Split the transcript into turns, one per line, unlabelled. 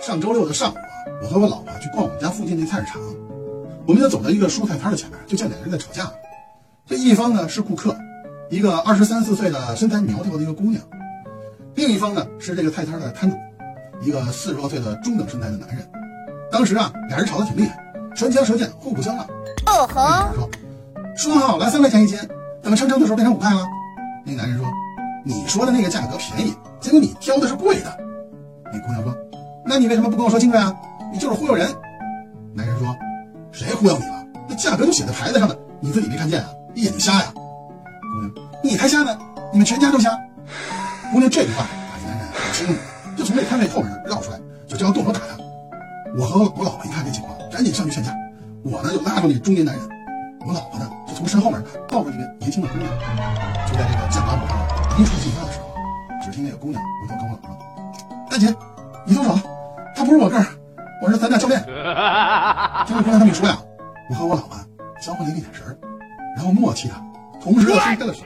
上周六的上午啊，我和我老婆去逛我们家附近那菜市场，我们就走到一个蔬菜摊的前面，就见两个人在吵架。这一方呢是顾客，一个二十三四岁的身材苗条的一个姑娘；另一方呢是这个菜摊的摊主，一个四十多岁的中等身材的男人。当时啊，俩人吵得挺厉害，唇枪舌剑，互不相让。
哦
那女人说：“说好来三块钱一斤，怎么称称的时候变成五块了？”那男人说：“你说的那个价格便宜，结果你挑的是贵的。”姑娘说：“那你为什么不跟我说清楚呀？你就是忽悠人。”男人说：“谁忽悠你了？那价格就写在牌子上的，你自己没看见啊？你眼睛瞎呀？”姑娘：“你才瞎呢，你们全家都瞎。”姑娘这句话把男人很激怒了，就从那摊位后面绕出来，就就要动手打他。我和我老婆一看这情况，赶紧上去劝架。我呢就拉住那中年男人，我老婆呢就从身后面抱住一个年轻的姑娘。就在这个剑拔弩张、一触即发的时候，只听那个姑娘回头跟我老婆说：“大姐，你动手，他不是我个儿，我是咱家教练。”听这姑娘这么一说呀，我和我老婆交换了一个眼神儿，然后默契的同时的松开了手。